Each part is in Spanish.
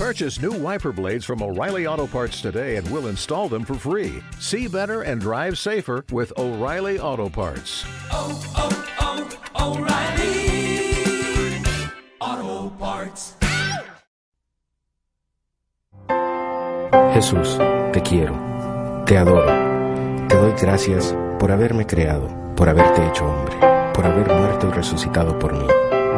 Purchase new wiper blades from O'Reilly Auto Parts today and we'll install them for free. See better and drive safer with O'Reilly Auto Parts. oh, oh, oh, O'Reilly Auto Parts. Jesús, te quiero, te adoro, te doy gracias por haberme creado, por haberte hecho hombre, por haber muerto y resucitado por mí,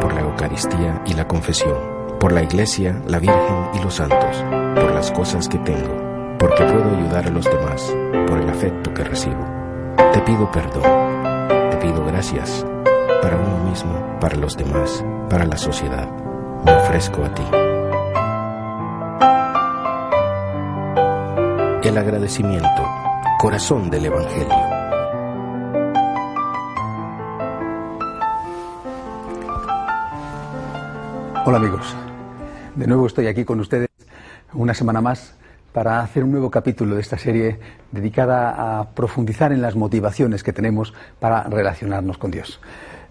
por la Eucaristía y la confesión, por la Iglesia, la Virgen y los santos, por las cosas que tengo, porque puedo ayudar a los demás, por el afecto que recibo. Te pido perdón, te pido gracias, para uno mismo, para los demás, para la sociedad. Me ofrezco a ti. El agradecimiento, corazón del Evangelio. Hola amigos, de nuevo estoy aquí con ustedes una semana más para hacer un nuevo capítulo de esta serie dedicada a profundizar en las motivaciones que tenemos para relacionarnos con Dios.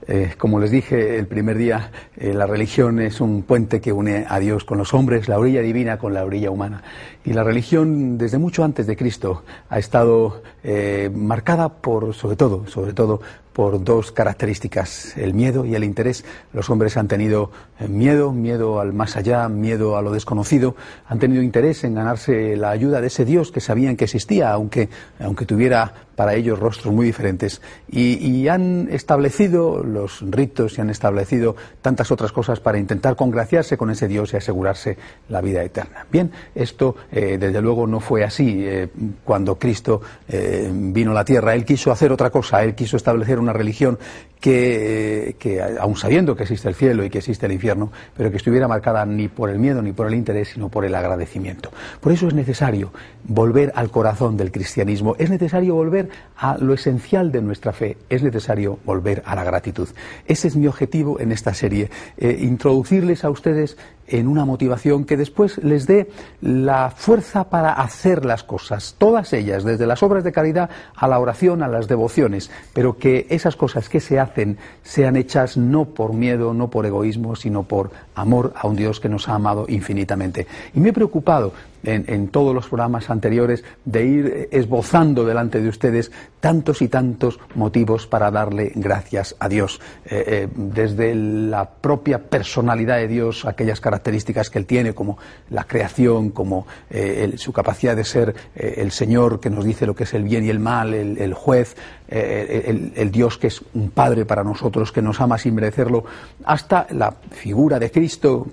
Eh, como les dije el primer día, eh, la religión es un puente que une a Dios con los hombres, la orilla divina con la orilla humana. Y la religión, desde mucho antes de Cristo, ha estado eh, marcada por, sobre todo, sobre todo, por dos características, el miedo y el interés. Los hombres han tenido eh, miedo, miedo al más allá, miedo a lo desconocido, han tenido interés en ganarse la ayuda de ese Dios que sabían que existía, aunque, aunque tuviera para ellos rostros muy diferentes. Y, han establecido los ritos y han establecido tantas otras cosas para intentar congraciarse con ese Dios y asegurarse la vida eterna. Bien, esto eh, desde luego no fue así eh, cuando Cristo vino a la tierra. Él quiso hacer otra cosa, él quiso establecer una religión que, que, aun sabiendo que existe el cielo y que existe el infierno, pero que estuviera marcada ni por el miedo ni por el interés, sino por el agradecimiento. Por eso es necesario volver al corazón del cristianismo, es necesario volver a lo esencial de nuestra fe, es necesario volver a la gratitud. Ese es mi objetivo en esta serie, eh, introducirles a ustedes en una motivación que después les dé la fuerza para hacer las cosas, todas ellas, desde las obras de caridad a la oración, a las devociones, pero que esas cosas que se hacen sean hechas no por miedo, no por egoísmo, sino por amor a un Dios que nos ha amado infinitamente. Y me he preocupado en, todos los programas anteriores de ir esbozando delante de ustedes tantos y tantos motivos para darle gracias a Dios. Eh, eh, desde la propia personalidad de Dios, aquellas características que Él tiene, como la creación, como eh, su capacidad de ser el Señor que nos dice lo que es el bien y el mal, el juez, el, el, Dios que es un Padre para nosotros, que nos ama sin merecerlo, hasta la figura de Cristo,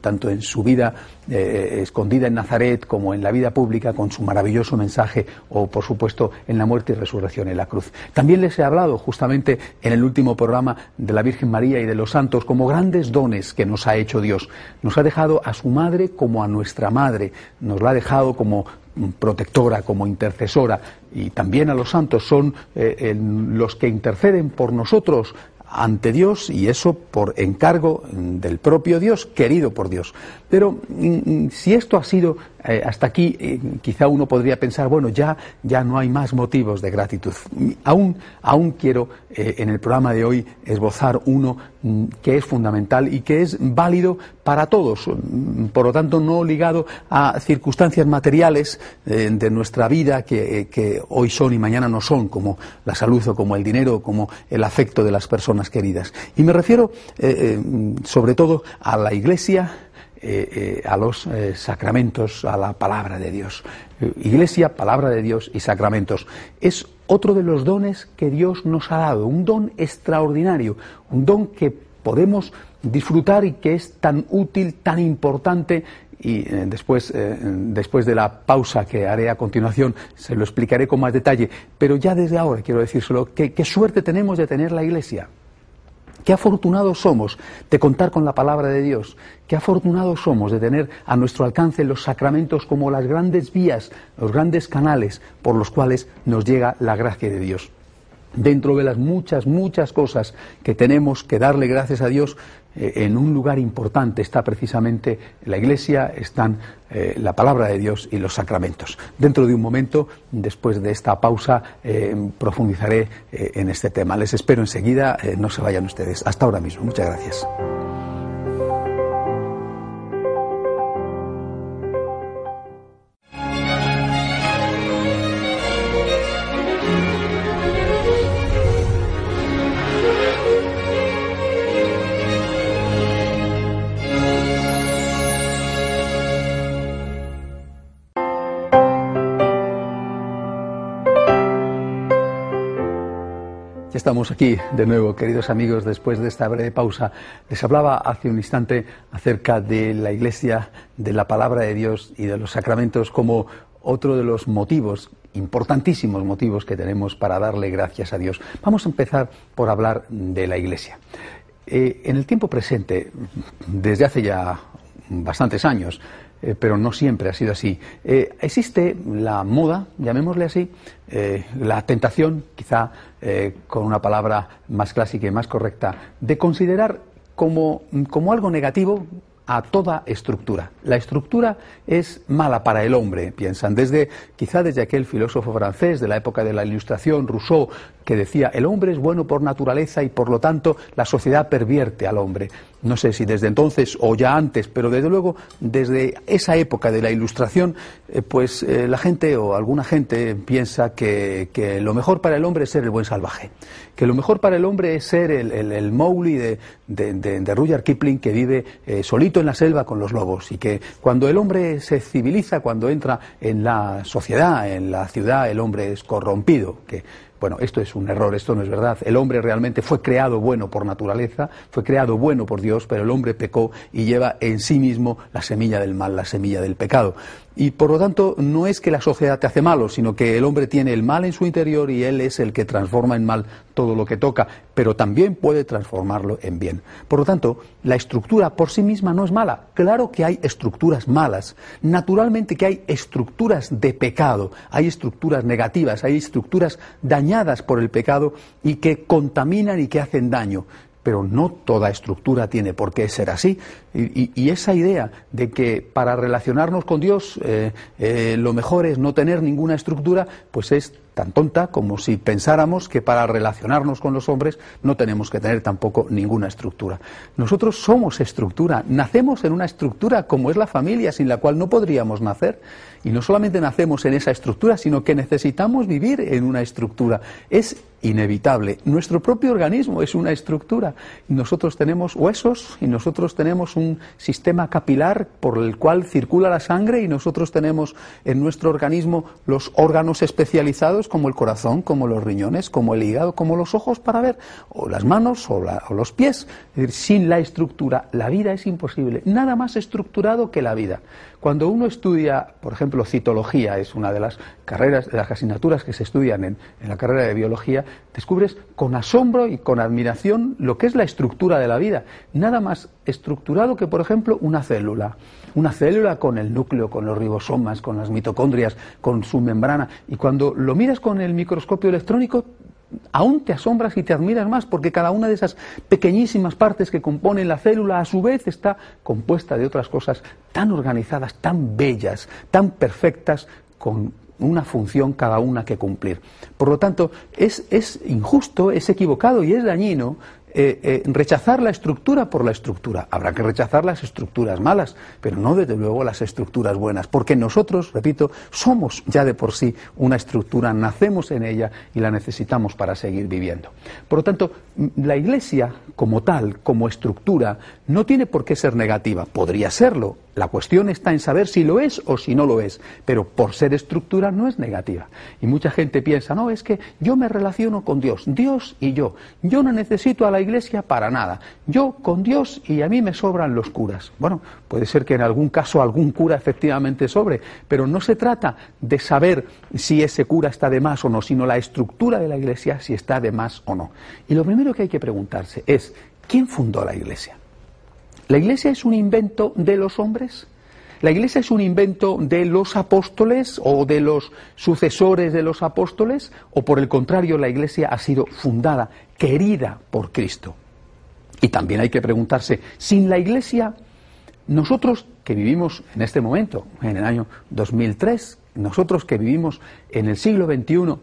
tanto en su vida escondida en Nazaret, como en la vida pública con su maravilloso mensaje o, por supuesto, en la muerte y resurrección en la cruz. También les he hablado justamente en el último programa de la Virgen María y de los santos como grandes dones que nos ha hecho Dios. Nos ha dejado a su madre como a nuestra madre, nos la ha dejado como protectora, como intercesora, y también a los santos son eh, los que interceden por nosotros ante Dios y eso por encargo del propio Dios, querido por Dios. Pero mm, si esto ha sido eh, hasta aquí, eh, quizá uno podría pensar, bueno, ya, ya no hay más motivos de gratitud. Aún, aún quiero eh, en el programa de hoy esbozar uno mm, que es fundamental y que es válido para todos, mm, por lo tanto no ligado a circunstancias materiales de nuestra vida que, que hoy son y mañana no son, como la salud o como el dinero o como el afecto de las personas queridas. Y me refiero sobre todo a la Iglesia, eh, eh, a los eh, sacramentos, a la palabra de Dios. Iglesia, palabra de Dios y sacramentos. Es otro de los dones que Dios nos ha dado, un don extraordinario, un don que podemos disfrutar y que es tan útil, tan importante y después, después de la pausa que haré a continuación se lo explicaré con más detalle. Pero ya desde ahora quiero decírselo, qué suerte tenemos de tener la Iglesia. Qué afortunados somos de contar con la palabra de Dios. Qué afortunados somos de tener a nuestro alcance los sacramentos como las grandes vías, los grandes canales por los cuales nos llega la gracia de Dios. Dentro de las muchas, muchas cosas que tenemos que darle gracias a Dios, en un lugar importante está precisamente la Iglesia, están eh, la palabra de Dios y los sacramentos. Dentro de un momento, después de esta pausa, eh, profundizaré eh, en este tema. Les espero enseguida, eh, no se vayan ustedes. Hasta ahora mismo. Muchas gracias. Estamos aquí de nuevo, queridos amigos, después de esta breve pausa. Les hablaba hace un instante acerca de la Iglesia, de la palabra de Dios y de los sacramentos como otro de los motivos, importantísimos motivos que tenemos para darle gracias a Dios. Vamos a empezar por hablar de la Iglesia. Eh, en el tiempo presente, desde hace ya bastantes años, eh, pero no siempre ha sido así. Eh, existe la moda, llamémosle así, eh, la tentación, quizá con una palabra más clásica y más correcta, de considerar como, como algo negativo a toda estructura. La estructura es mala para el hombre, piensan, desde quizá desde aquel filósofo francés de la época de la Ilustración, Rousseau, que decía el hombre es bueno por naturaleza y por lo tanto la sociedad pervierte al hombre. No sé si desde entonces o ya antes, pero desde luego desde esa época de la Ilustración, eh, pues eh, la gente o alguna gente piensa que, lo mejor para el hombre es ser el buen salvaje, que lo mejor para el hombre es ser el, el, Mowgli de, de, Rudyard Kipling que vive eh, solito en la selva con los lobos y que cuando el hombre se civiliza, cuando entra en la sociedad, en la ciudad, el hombre es corrompido, bueno, esto es un error, esto no es verdad. El hombre realmente fue creado bueno por naturaleza, fue creado bueno por Dios, pero el hombre pecó y lleva en sí mismo la semilla del mal, la semilla del pecado. Y por lo tanto, no es que la sociedad te hace malo, sino que el hombre tiene el mal en su interior y él es el que transforma en mal todo lo que toca, pero también puede transformarlo en bien. Por lo tanto, la estructura por sí misma no es mala. Claro que hay estructuras malas. Naturalmente que hay estructuras de pecado, hay estructuras negativas, hay estructuras dañadas por el pecado y que contaminan y que hacen daño pero no toda estructura tiene por qué ser así. Y, esa idea de que para relacionarnos con Dios eh, eh, lo mejor es no tener ninguna estructura, pues es tan tonta como si pensáramos que para relacionarnos con los hombres no tenemos que tener tampoco ninguna estructura. Nosotros somos estructura, nacemos en una estructura como es la familia, sin la cual no podríamos nacer. Y no solamente nacemos en esa estructura, sino que necesitamos vivir en una estructura. Es inevitable. Nuestro propio organismo es una estructura. Nosotros tenemos huesos y nosotros tenemos un sistema capilar por el cual circula la sangre y nosotros tenemos en nuestro organismo los órganos especializados como el corazón, como los riñones, como el hígado, como los ojos para ver, o las manos o, o los pies. Sin la estructura la vida es imposible. Nada más estructurado que la vida. Cuando uno estudia, por ejemplo, citología, es una de las carreras, de las asignaturas que se estudian en, la carrera de biología, descubres con asombro y con admiración lo que es la estructura de la vida. Nada más estructurado que, por ejemplo, una célula. Una célula con el núcleo, con los ribosomas, con las mitocondrias, con su membrana. Y cuando lo miras con el microscopio electrónico, aún te asombras y te admiras más porque cada una de esas pequeñísimas partes que componen la célula a su vez está compuesta de otras cosas tan organizadas, tan bellas, tan perfectas, con una función cada una que cumplir. Por lo tanto, es, es injusto, es equivocado y es dañino eh, eh, rechazar la estructura por la estructura. Habrá que rechazar las estructuras malas, pero no desde luego las estructuras buenas, porque nosotros, repito, somos ya de por sí una estructura, nacemos en ella y la necesitamos para seguir viviendo. Por lo tanto, la Iglesia como tal, como estructura, no tiene por qué ser negativa. Podría serlo, la cuestión está en saber si lo es o si no lo es, pero por ser estructura no es negativa. Y mucha gente piensa, no, es que yo me relaciono con Dios, Dios y yo. Yo no necesito a la iglesia para nada. Yo con Dios y a mí me sobran los curas. Bueno, puede ser que en algún caso algún cura efectivamente sobre, pero no se trata de saber si ese cura está de más o no, sino la estructura de la iglesia si está de más o no. Y lo primero que hay que preguntarse es, ¿quién fundó la iglesia? ¿La Iglesia es un invento de los hombres? ¿La Iglesia es un invento de los apóstoles o de los sucesores de los apóstoles? ¿O por el contrario, la Iglesia ha sido fundada, querida por Cristo? Y también hay que preguntarse, sin la Iglesia, nosotros que vivimos en este momento, en el año 2003, nosotros que vivimos en el siglo XXI,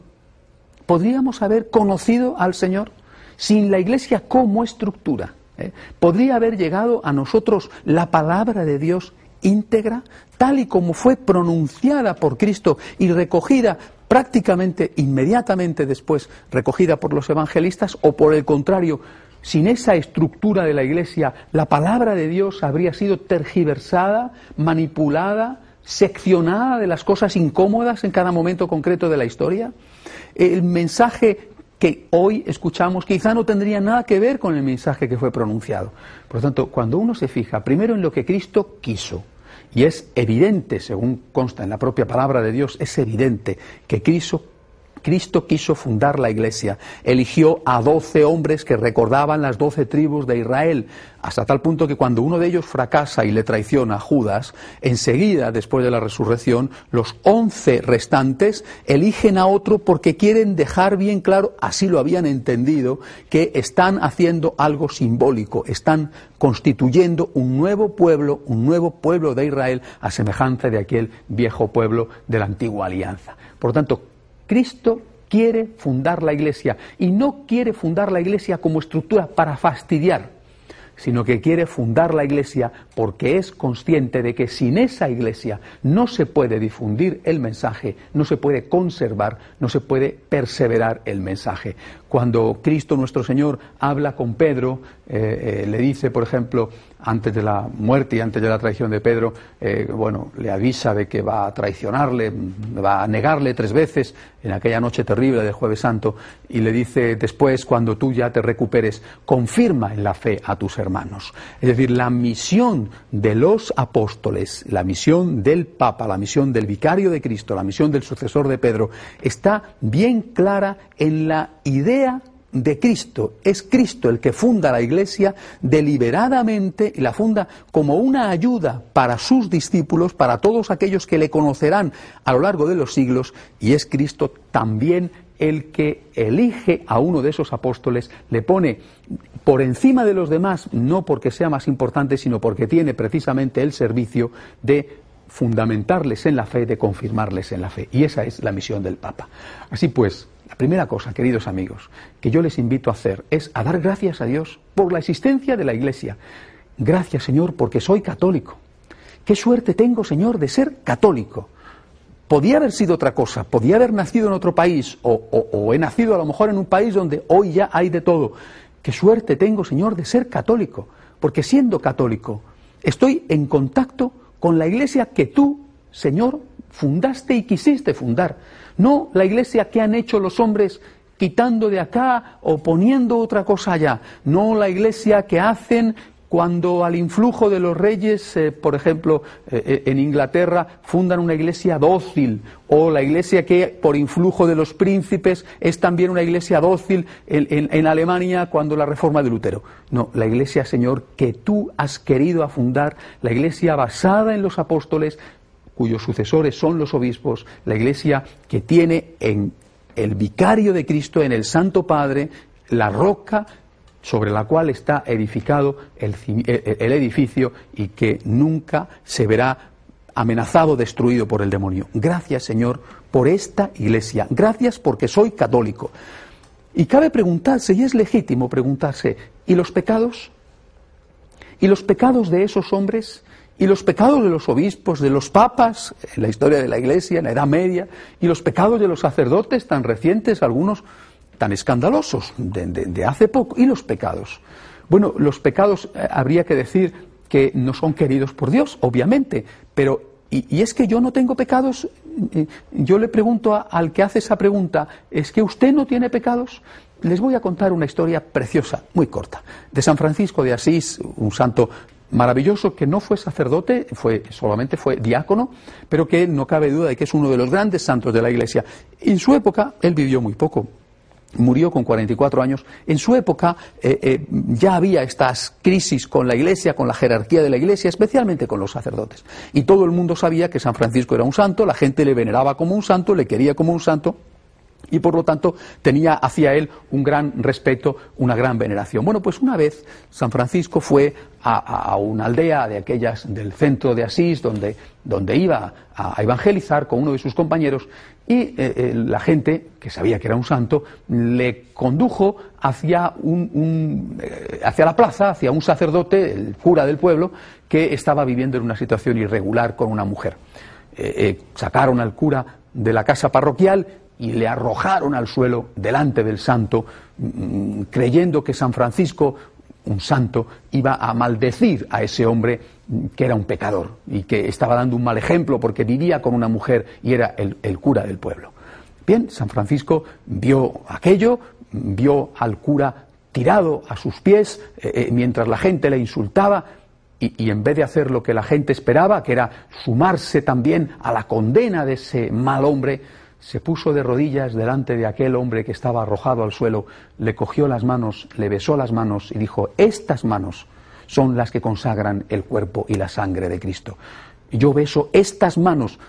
¿podríamos haber conocido al Señor sin la Iglesia como estructura? ¿eh? ¿Podría haber llegado a nosotros la palabra de Dios íntegra, tal y como fue pronunciada por Cristo y recogida prácticamente inmediatamente después, recogida por los evangelistas, o por el contrario, sin esa estructura de la Iglesia, la palabra de Dios habría sido tergiversada, manipulada, seccionada de las cosas incómodas en cada momento concreto de la historia? El mensaje que hoy escuchamos quizá no tendría nada que ver con el mensaje que fue pronunciado. Por lo tanto, cuando uno se fija primero en lo que Cristo quiso, y es evidente, según consta en la propia palabra de Dios, es evidente que Cristo Cristo quiso fundar la iglesia, eligió a doce hombres que recordaban las doce tribus de Israel, hasta tal punto que cuando uno de ellos fracasa y le traiciona a Judas, enseguida, después de la resurrección, los once restantes eligen a otro porque quieren dejar bien claro, así lo habían entendido, que están haciendo algo simbólico, están constituyendo un nuevo pueblo, un nuevo pueblo de Israel, a semejanza de aquel viejo pueblo de la antigua alianza. Por lo tanto, Cristo quiere fundar la iglesia y no quiere fundar la iglesia como estructura para fastidiar, sino que quiere fundar la iglesia porque es consciente de que sin esa iglesia no se puede difundir el mensaje, no se puede conservar, no se puede perseverar el mensaje. Cuando Cristo nuestro Señor habla con Pedro, eh, eh, le dice, por ejemplo, antes de la muerte y antes de la traición de Pedro, eh, bueno, le avisa de que va a traicionarle, va a negarle tres veces en aquella noche terrible del Jueves Santo, y le dice después, cuando tú ya te recuperes, confirma en la fe a tus hermanos. Es decir, la misión de los apóstoles, la misión del Papa, la misión del vicario de Cristo, la misión del sucesor de Pedro, está bien clara en la idea de Cristo. Es Cristo el que funda la Iglesia deliberadamente y la funda como una ayuda para sus discípulos, para todos aquellos que le conocerán a lo largo de los siglos, y es Cristo también el que elige a uno de esos apóstoles, le pone por encima de los demás, no porque sea más importante, sino porque tiene precisamente el servicio de fundamentarles en la fe, de confirmarles en la fe. Y esa es la misión del Papa. Así pues, la primera cosa, queridos amigos, que yo les invito a hacer es a dar gracias a Dios por la existencia de la Iglesia. Gracias, Señor, porque soy católico. Qué suerte tengo, Señor, de ser católico. Podía haber sido otra cosa, podía haber nacido en otro país o, he nacido a lo mejor en un país donde hoy ya hay de todo. Qué suerte tengo, Señor, de ser católico, porque siendo católico estoy en contacto con la iglesia que tú, Señor, fundaste y quisiste fundar. No la iglesia que han hecho los hombres quitando de acá o poniendo otra cosa allá. No la iglesia que hacen cuando al influjo de los reyes, eh, por ejemplo, eh, eh, en Inglaterra, fundan una iglesia dócil, o la iglesia que por influjo de los príncipes es también una iglesia dócil en, en Alemania cuando la reforma de Lutero. No, la iglesia, Señor, que tú has querido fundar, la iglesia basada en los apóstoles, cuyos sucesores son los obispos, la iglesia que tiene en el vicario de Cristo, en el Santo Padre, la roca sobre la cual está edificado el, edificio y que nunca se verá amenazado, destruido por el demonio. Gracias, Señor, por esta iglesia. Gracias porque soy católico. Y cabe preguntarse, y es legítimo preguntarse, ¿y los pecados? ¿Y los pecados de esos hombres? Y los pecados de los obispos, de los papas, en la historia de la Iglesia, en la Edad Media, y los pecados de los sacerdotes tan recientes, algunos tan escandalosos, de, hace poco, y los pecados. Bueno, los pecados eh, habría que decir que no son queridos por Dios, obviamente, pero y, es que yo no tengo pecados. Eh, yo le pregunto al que hace esa pregunta, ¿es que usted no tiene pecados? Les voy a contar una historia preciosa, muy corta, de San Francisco de Asís, un santo maravilloso que no fue sacerdote, fue, solamente fue diácono, pero que no cabe duda de que es uno de los grandes santos de la Iglesia. En su época, él vivió muy poco, murió con 44 años. En su época eh, eh, ya había estas crisis con la Iglesia, con la jerarquía de la Iglesia, especialmente con los sacerdotes. Y todo el mundo sabía que San Francisco era un santo, la gente le veneraba como un santo, le quería como un santo y por lo tanto tenía hacia él un gran respeto, una gran veneración. Bueno, pues una vez San Francisco fue a, una aldea de aquellas del centro de Asís, donde, donde iba a, evangelizar con uno de sus compañeros, y eh, eh, la gente, que sabía que era un santo, le condujo hacia, un, eh, hacia la plaza, hacia un sacerdote, el cura del pueblo, que estaba viviendo en una situación irregular con una mujer. sacaron al cura de la casa parroquial y le arrojaron al suelo delante del santo, mm, creyendo que San Francisco, un santo, iba a maldecir a ese hombre mm, que era un pecador y que estaba dando un mal ejemplo porque vivía con una mujer y era el, cura del pueblo. Bien, San Francisco vio aquello, vio al cura tirado a sus pies eh, eh, mientras la gente le insultaba y, en vez de hacer lo que la gente esperaba, que era sumarse también a la condena de ese mal hombre, se puso de rodillas delante de aquel hombre que estaba arrojado al suelo, le cogió las manos, le besó las manos y dijo, estas manos son las que consagran el cuerpo y la sangre de Cristo. Yo beso estas manos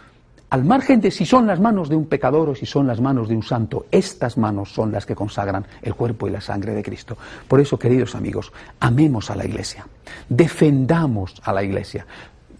al margen de si son las manos de un pecador o si son las manos de un santo, estas manos son las que consagran el cuerpo y la sangre de Cristo. Por eso, queridos amigos, amemos a la Iglesia, defendamos a la Iglesia.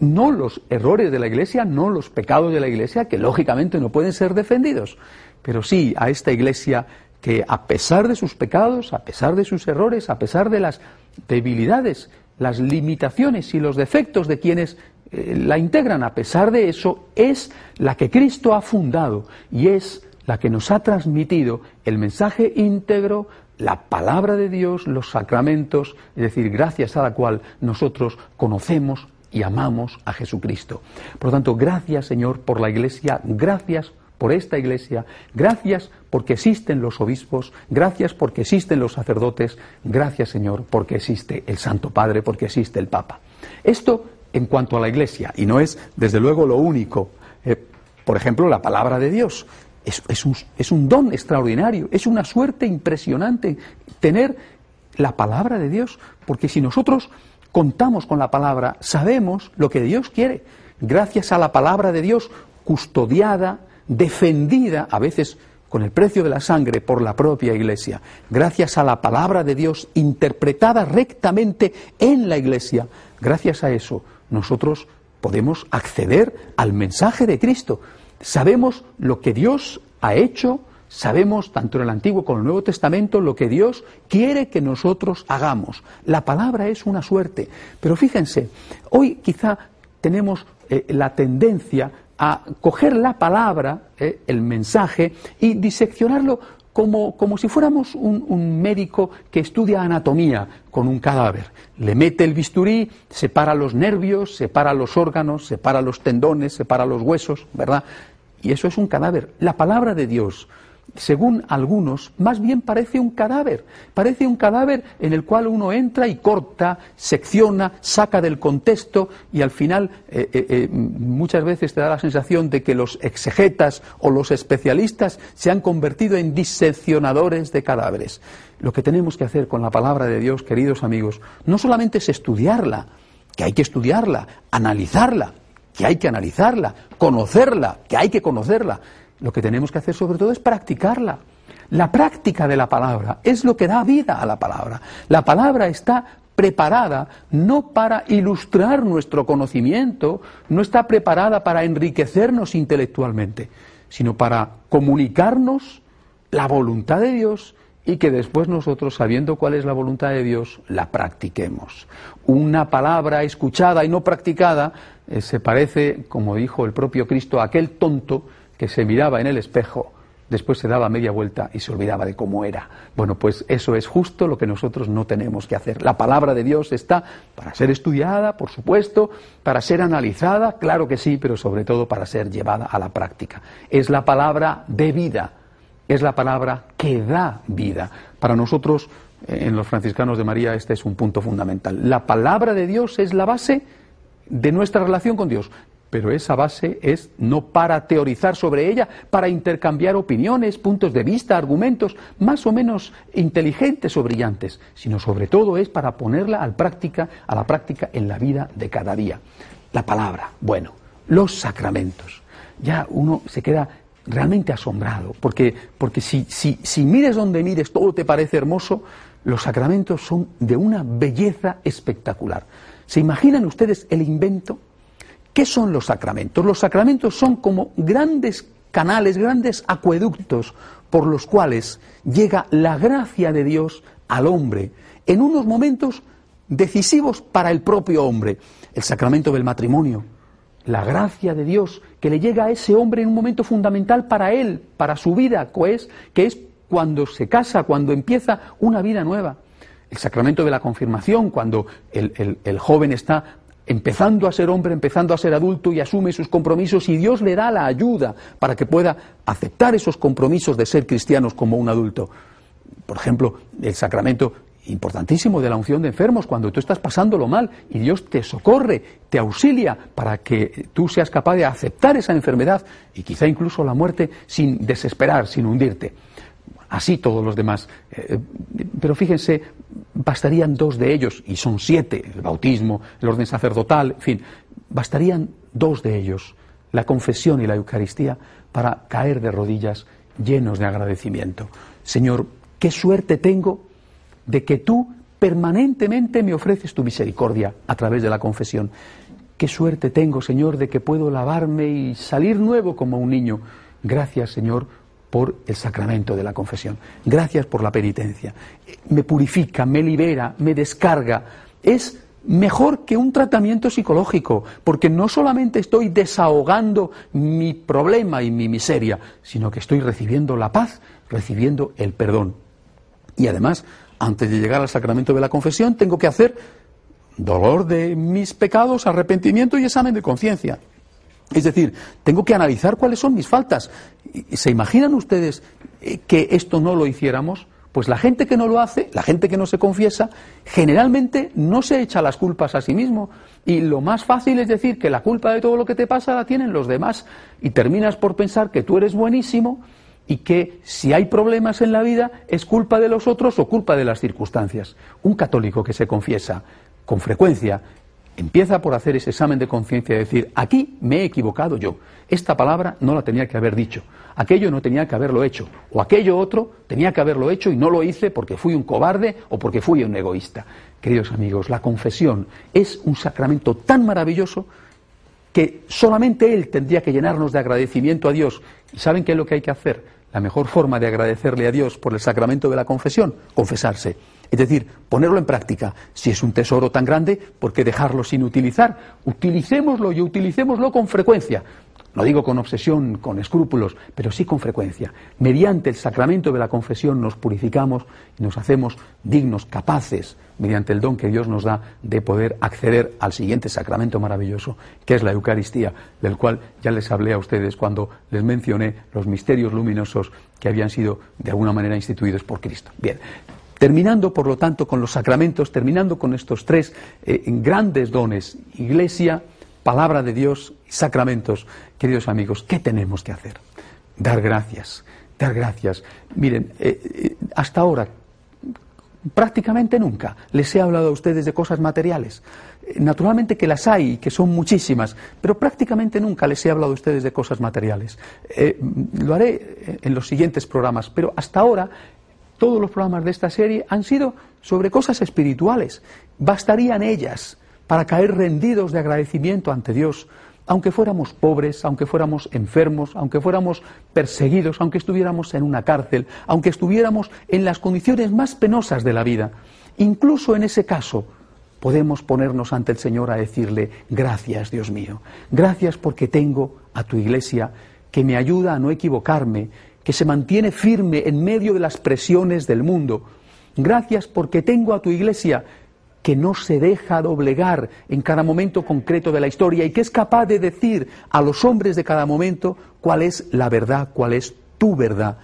No los errores de la Iglesia, no los pecados de la Iglesia, que lógicamente no pueden ser defendidos, pero sí a esta Iglesia que a pesar de sus pecados, a pesar de sus errores, a pesar de las debilidades, las limitaciones y los defectos de quienes eh, la integran a pesar de eso, es la que Cristo ha fundado y es la que nos ha transmitido el mensaje íntegro, la palabra de Dios, los sacramentos, es decir, gracias a la cual nosotros conocemos y amamos a Jesucristo. Por lo tanto, gracias Señor por la Iglesia, gracias por esta Iglesia, gracias porque existen los obispos, gracias porque existen los sacerdotes, gracias Señor porque existe el Santo Padre, porque existe el Papa. Esto en cuanto a la Iglesia, y no es, desde luego, lo único. Eh, por ejemplo, la palabra de Dios. Es, un, es un don extraordinario, es una suerte impresionante tener la palabra de Dios, porque si nosotros contamos con la palabra, sabemos lo que Dios quiere. Gracias a la palabra de Dios, custodiada, defendida, a veces con el precio de la sangre por la propia Iglesia, gracias a la palabra de Dios interpretada rectamente en la Iglesia, gracias a eso nosotros podemos acceder al mensaje de Cristo. Sabemos lo que Dios ha hecho, sabemos tanto en el Antiguo como en el Nuevo Testamento lo que Dios quiere que nosotros hagamos. La palabra es una suerte. Pero fíjense, hoy quizá tenemos eh, la tendencia a coger la palabra, eh, el mensaje, y diseccionarlo como, como si fuéramos un, un, médico que estudia anatomía con un cadáver. Le mete el bisturí, separa los nervios, separa los órganos, separa los tendones, separa los huesos, ¿verdad? Y eso es un cadáver. La palabra de Dios según algunos, más bien parece un cadáver. Parece un cadáver en el cual uno entra y corta, secciona, saca del contexto y al final eh, eh, eh, muchas veces te da la sensación de que los exegetas o los especialistas se han convertido en diseccionadores de cadáveres. Lo que tenemos que hacer con la palabra de Dios, queridos amigos, no solamente es estudiarla, que hay que estudiarla, analizarla, que hay que analizarla, conocerla, que hay que conocerla, lo que tenemos que hacer sobre todo es practicarla. La práctica de la palabra es lo que da vida a la palabra. La palabra está preparada no para ilustrar nuestro conocimiento, no está preparada para enriquecernos intelectualmente, sino para comunicarnos la voluntad de Dios y que después nosotros, sabiendo cuál es la voluntad de Dios, la practiquemos. Una palabra escuchada y no practicada eh, se parece, como dijo el propio Cristo, a aquel tonto que se miraba en el espejo, después se daba media vuelta y se olvidaba de cómo era. Bueno, pues eso es justo lo que nosotros no tenemos que hacer. La palabra de Dios está para ser estudiada, por supuesto, para ser analizada, claro que sí, pero sobre todo para ser llevada a la práctica. Es la palabra de vida, es la palabra que da vida. Para nosotros, eh, en los franciscanos de María, este es un punto fundamental. La palabra de Dios es la base de nuestra relación con Dios pero esa base es no para teorizar sobre ella, para intercambiar opiniones, puntos de vista, argumentos más o menos inteligentes o brillantes, sino sobre todo es para ponerla a, práctica, a la práctica en la vida de cada día. La palabra, bueno, los sacramentos. Ya uno se queda realmente asombrado, porque, porque si, si, si mires donde mires, todo te parece hermoso, los sacramentos son de una belleza espectacular. ¿Se imaginan ustedes el invento? ¿Qué son los sacramentos? Los sacramentos son como grandes canales, grandes acueductos por los cuales llega la gracia de Dios al hombre en unos momentos decisivos para el propio hombre. El sacramento del matrimonio, la gracia de Dios que le llega a ese hombre en un momento fundamental para él, para su vida, que es cuando se casa, cuando empieza una vida nueva. El sacramento de la confirmación, cuando el, joven está empezando a ser hombre, empezando a ser adulto y asume sus compromisos y Dios le da la ayuda para que pueda aceptar esos compromisos de ser cristianos como un adulto. por ejemplo, el sacramento importantísimo de la unción de enfermos, cuando tú estás pasándolo mal y Dios te socorre, te auxilia para que tú seas capaz de aceptar esa enfermedad y quizá incluso la muerte sin desesperar, sin hundirte. Así todos los demás. Eh, pero fíjense, bastarían dos de ellos, y son siete, el bautismo, el orden sacerdotal, en fin, bastarían dos de ellos, la confesión y la Eucaristía, para caer de rodillas llenos de agradecimiento. Señor, qué suerte tengo de que tú permanentemente me ofreces tu misericordia a través de la confesión. Qué suerte tengo, Señor, de que puedo lavarme y salir nuevo como un niño. Gracias, Señor, por el sacramento de la confesión. Gracias por la penitencia. Me purifica, me libera, me descarga. Es mejor que un tratamiento psicológico, porque no solamente estoy desahogando mi problema y mi miseria, sino que estoy recibiendo la paz, recibiendo el perdón. Y además antes de llegar al sacramento de la confesión, tengo que hacer dolor de mis pecados, arrepentimiento y examen de conciencia. Es decir, tengo que analizar cuáles son mis faltas. ¿Se imaginan ustedes eh, que esto no lo hiciéramos? Pues la gente que no lo hace, la gente que no se confiesa, generalmente no se echa las culpas a sí mismo. Y lo más fácil es decir que la culpa de todo lo que te pasa la tienen los demás. Y terminas por pensar que tú eres buenísimo y que si hay problemas en la vida es culpa de los otros o culpa de las circunstancias. Un católico que se confiesa con frecuencia empieza por hacer ese examen de conciencia y decir, aquí me he equivocado yo, esta palabra no la tenía que haber dicho, aquello no tenía que haberlo hecho, o aquello otro tenía que haberlo hecho y no lo hice porque fui un cobarde o porque fui un egoísta. Queridos amigos, la confesión es un sacramento tan maravilloso que solamente Él tendría que llenarnos de agradecimiento a Dios. ¿Y saben qué es lo que hay que hacer? La mejor forma de agradecerle a Dios por el sacramento de la confesión, confesarse. Es decir, ponerlo en práctica. Si es un tesoro tan grande, ¿por qué dejarlo sin utilizar? Utilicémoslo y utilicémoslo con frecuencia. No digo con obsesión, con escrúpulos, pero sí con frecuencia. Mediante el sacramento de la confesión nos purificamos y nos hacemos dignos, capaces, mediante el don que Dios nos da, de poder acceder al siguiente sacramento maravilloso, que es la Eucaristía, del cual ya les hablé a ustedes cuando les mencioné los misterios luminosos que habían sido de alguna manera instituidos por Cristo. Bien, Terminando, por lo tanto, con los sacramentos, terminando con estos tres eh, grandes dones, iglesia, palabra de Dios y sacramentos, queridos amigos, ¿qué tenemos que hacer? Dar gracias, dar gracias. Miren, eh, eh, hasta ahora, prácticamente nunca les he hablado a ustedes de cosas materiales. Naturalmente que las hay, que son muchísimas, pero prácticamente nunca les he hablado a ustedes de cosas materiales. lo haré en los siguientes programas, pero hasta ahora todos los programas de esta serie han sido sobre cosas espirituales. Bastarían ellas para caer rendidos de agradecimiento ante Dios, aunque fuéramos pobres, aunque fuéramos enfermos, aunque fuéramos perseguidos, aunque estuviéramos en una cárcel, aunque estuviéramos en las condiciones más penosas de la vida. Incluso en ese caso podemos ponernos ante el Señor a decirle, gracias Dios mío, gracias porque tengo a tu iglesia que me ayuda a no equivocarme, que se mantiene firme en medio de las presiones del mundo. Gracias porque tengo a tu iglesia que no se deja doblegar en cada momento concreto de la historia y que es capaz de decir a los hombres de cada momento cuál es la verdad, cuál es tu verdad.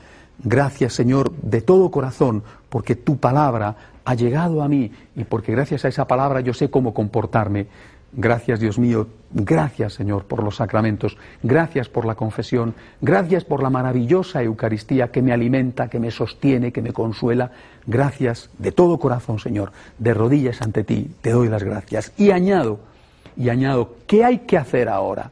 Gracias, Señor, de todo corazón, porque tu palabra ha llegado a mí y porque gracias a esa palabra yo sé cómo comportarme. Gracias, Dios mío, gracias, Señor, por los sacramentos, gracias por la confesión, gracias por la maravillosa Eucaristía que me alimenta, que me sostiene, que me consuela. Gracias de todo corazón, Señor, de rodillas ante ti, te doy las gracias. Y añado, y añado, ¿qué hay que hacer ahora?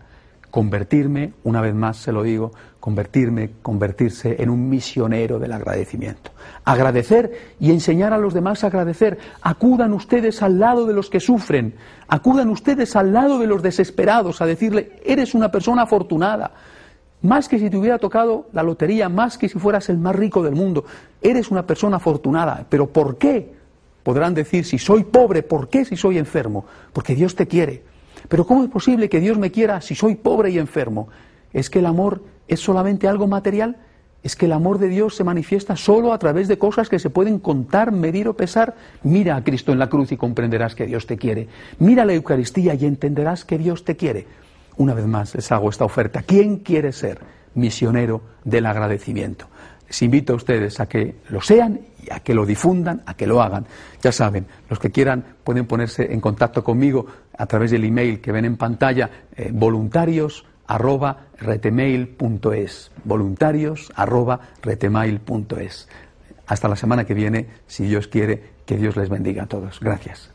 Convertirme, una vez más se lo digo, convertirme, convertirse en un misionero del agradecimiento. Agradecer y enseñar a los demás a agradecer. Acudan ustedes al lado de los que sufren, acudan ustedes al lado de los desesperados a decirle, eres una persona afortunada, más que si te hubiera tocado la lotería, más que si fueras el más rico del mundo, eres una persona afortunada. Pero ¿por qué? Podrán decir, si soy pobre, ¿por qué si soy enfermo? Porque Dios te quiere. Pero ¿cómo es posible que Dios me quiera si soy pobre y enfermo? Es que el amor es solamente algo material, es que el amor de Dios se manifiesta solo a través de cosas que se pueden contar, medir o pesar. Mira a Cristo en la cruz y comprenderás que Dios te quiere. Mira la Eucaristía y entenderás que Dios te quiere. Una vez más les hago esta oferta. ¿Quién quiere ser misionero del agradecimiento? les invito a ustedes a que lo sean y a que lo difundan, a que lo hagan. Ya saben, los que quieran pueden ponerse en contacto conmigo a través del email que ven en pantalla, eh, voluntarios arroba retemail.es. Voluntarios arroba retemail.es. Hasta la semana que viene, si Dios quiere, que Dios les bendiga a todos. Gracias.